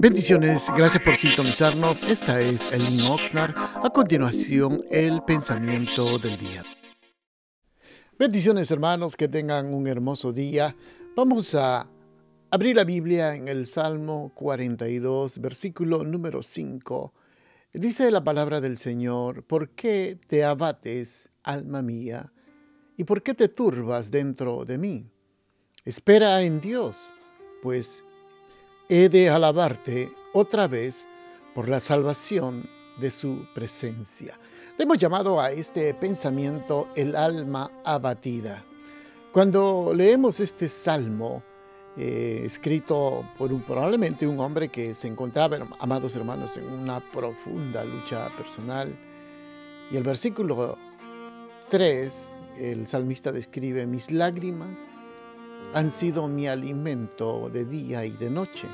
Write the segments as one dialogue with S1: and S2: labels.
S1: Bendiciones, gracias por sintonizarnos. Esta es Elin Oxnard. A continuación, el pensamiento del día. Bendiciones, hermanos, que tengan un hermoso día. Vamos a abrir la Biblia en el Salmo 42, versículo número 5. Dice la palabra del Señor: ¿Por qué te abates, alma mía? ¿Y por qué te turbas dentro de mí? Espera en Dios, pues he de alabarte otra vez por la salvación de su presencia. Le hemos llamado a este pensamiento el alma abatida. Cuando leemos este salmo, eh, escrito por probablemente un hombre que se encontraba, amados hermanos, en una profunda lucha personal, y el versículo 3, el salmista describe mis lágrimas han sido mi alimento de día y de noche.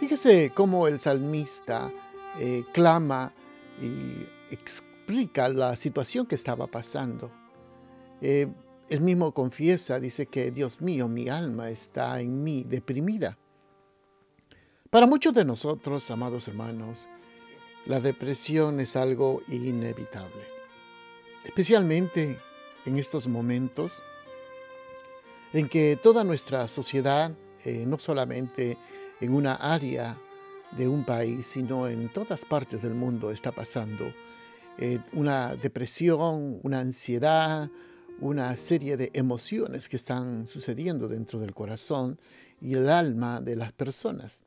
S1: Fíjese cómo el salmista eh, clama y explica la situación que estaba pasando. Eh, él mismo confiesa, dice que Dios mío, mi alma está en mí deprimida. Para muchos de nosotros, amados hermanos, la depresión es algo inevitable, especialmente en estos momentos en que toda nuestra sociedad, eh, no solamente en una área de un país, sino en todas partes del mundo está pasando eh, una depresión, una ansiedad, una serie de emociones que están sucediendo dentro del corazón y el alma de las personas.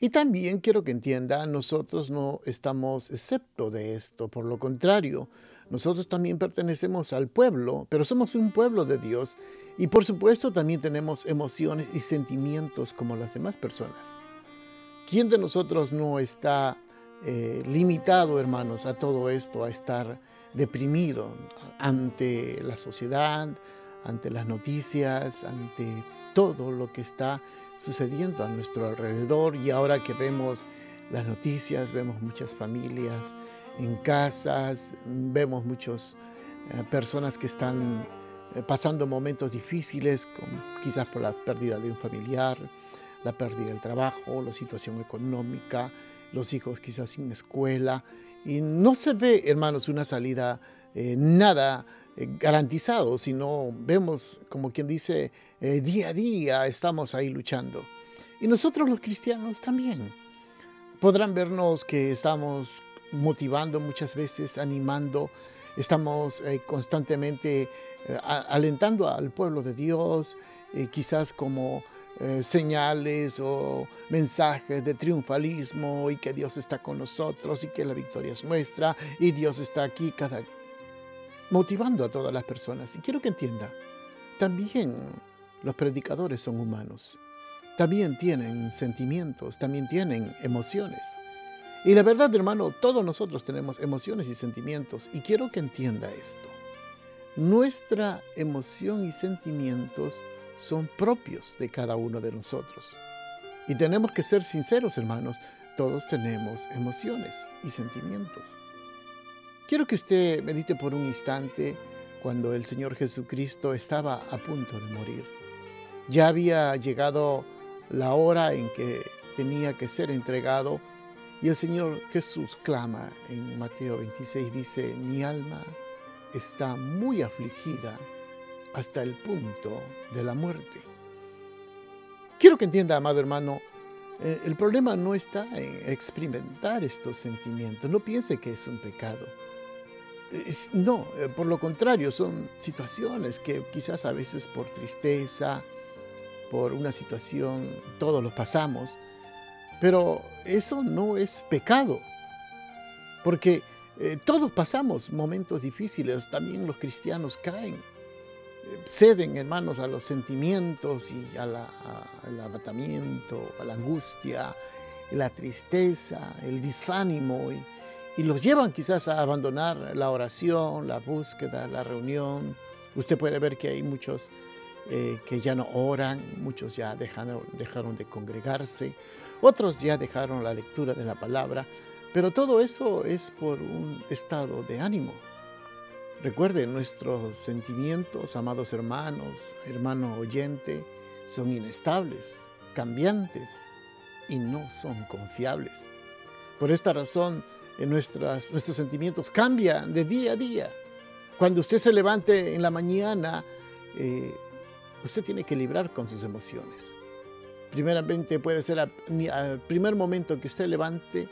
S1: Y también quiero que entienda, nosotros no estamos excepto de esto, por lo contrario, nosotros también pertenecemos al pueblo, pero somos un pueblo de Dios y por supuesto también tenemos emociones y sentimientos como las demás personas. ¿Quién de nosotros no está eh, limitado, hermanos, a todo esto, a estar deprimido ante la sociedad, ante las noticias, ante todo lo que está sucediendo a nuestro alrededor y ahora que vemos las noticias, vemos muchas familias en casas, vemos muchas eh, personas que están eh, pasando momentos difíciles, quizás por la pérdida de un familiar, la pérdida del trabajo, la situación económica, los hijos quizás sin escuela. Y no se ve, hermanos, una salida eh, nada garantizado, sino vemos, como quien dice, día a día estamos ahí luchando. Y nosotros los cristianos también. Podrán vernos que estamos motivando muchas veces, animando, estamos constantemente eh, alentando al pueblo de Dios, eh, quizás como eh, señales o mensajes de triunfalismo y que Dios está con nosotros y que la victoria es nuestra y Dios está aquí cada motivando a todas las personas. Y quiero que entienda, también los predicadores son humanos. También tienen sentimientos, también tienen emociones. Y la verdad, hermano, todos nosotros tenemos emociones y sentimientos. Y quiero que entienda esto. Nuestra emoción y sentimientos son propios de cada uno de nosotros. Y tenemos que ser sinceros, hermanos, todos tenemos emociones y sentimientos. Quiero que usted medite por un instante cuando el Señor Jesucristo estaba a punto de morir. Ya había llegado la hora en que tenía que ser entregado y el Señor Jesús clama en Mateo 26, dice, mi alma está muy afligida hasta el punto de la muerte. Quiero que entienda, amado hermano, eh, el problema no está en experimentar estos sentimientos. No piense que es un pecado. no, eh, por lo contrario, son situaciones que quizás a veces por tristeza, por una situación, todos los pasamos. Pero eso no es pecado. Porque eh, todos pasamos momentos difíciles, también los cristianos caen, eh, ceden, hermanos, a los sentimientos y al abatamiento, a la angustia, la tristeza, el desánimo, y, los llevan quizás a abandonar la oración, la búsqueda, la reunión. Usted puede ver que hay muchos eh, que ya no oran, muchos ya dejaron, dejaron de congregarse, otros ya dejaron la lectura de la palabra pero todo eso es por un estado de ánimo. Recuerden, nuestros sentimientos, amados hermanos, hermano oyente, son inestables, cambiantes. y no son confiables. Por esta razón, nuestros sentimientos cambian de día a día. Cuando usted se levante en la mañana, eh, usted tiene que librar con sus emociones. Primeramente puede ser al primer momento que usted levante,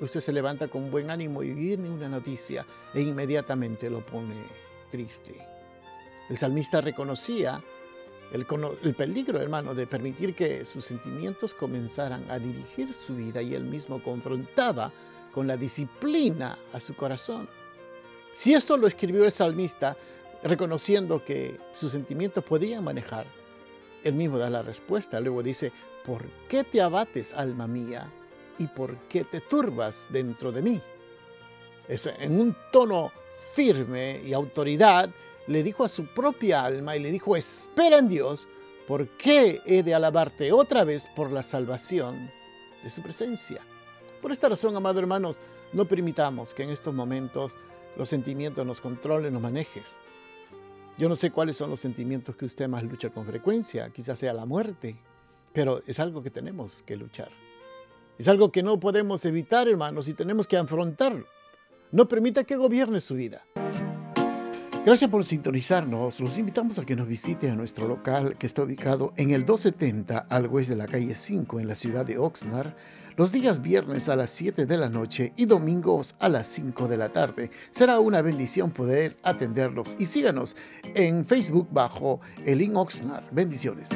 S1: usted se levanta con buen ánimo y viene una noticia e inmediatamente lo pone triste. El salmista reconocía el, el, peligro, hermano, de permitir que sus sentimientos comenzaran a dirigir su vida y él mismo confrontaba con la disciplina a su corazón. Si esto lo escribió el salmista, reconociendo que sus sentimientos podían manejar, él mismo da la respuesta. Luego dice, ¿por qué te abates, alma mía? ¿Y por qué te turbas dentro de mí? Es en un tono firme y autoridad, le dijo a su propia alma y le dijo, espera en Dios, ¿por qué he de alabarte otra vez por la salvación de su presencia? Por esta razón, amados hermanos, no permitamos que en estos momentos los sentimientos nos controlen, nos manejes. Yo no sé cuáles son los sentimientos que usted más lucha con frecuencia, quizás sea la muerte, pero es algo que tenemos que luchar. Es algo que no podemos evitar, hermanos, y tenemos que afrontarlo. No permita que gobierne su vida. Gracias por sintonizarnos. Los invitamos a que nos visite a nuestro local que está ubicado en el 270 al oeste de la calle 5 en la ciudad de Oxnard, los días viernes a las 7 de la noche y domingos a las 5 de la tarde. Será una bendición poder atenderlos y síganos en Facebook bajo Elin Oxnard. Bendiciones.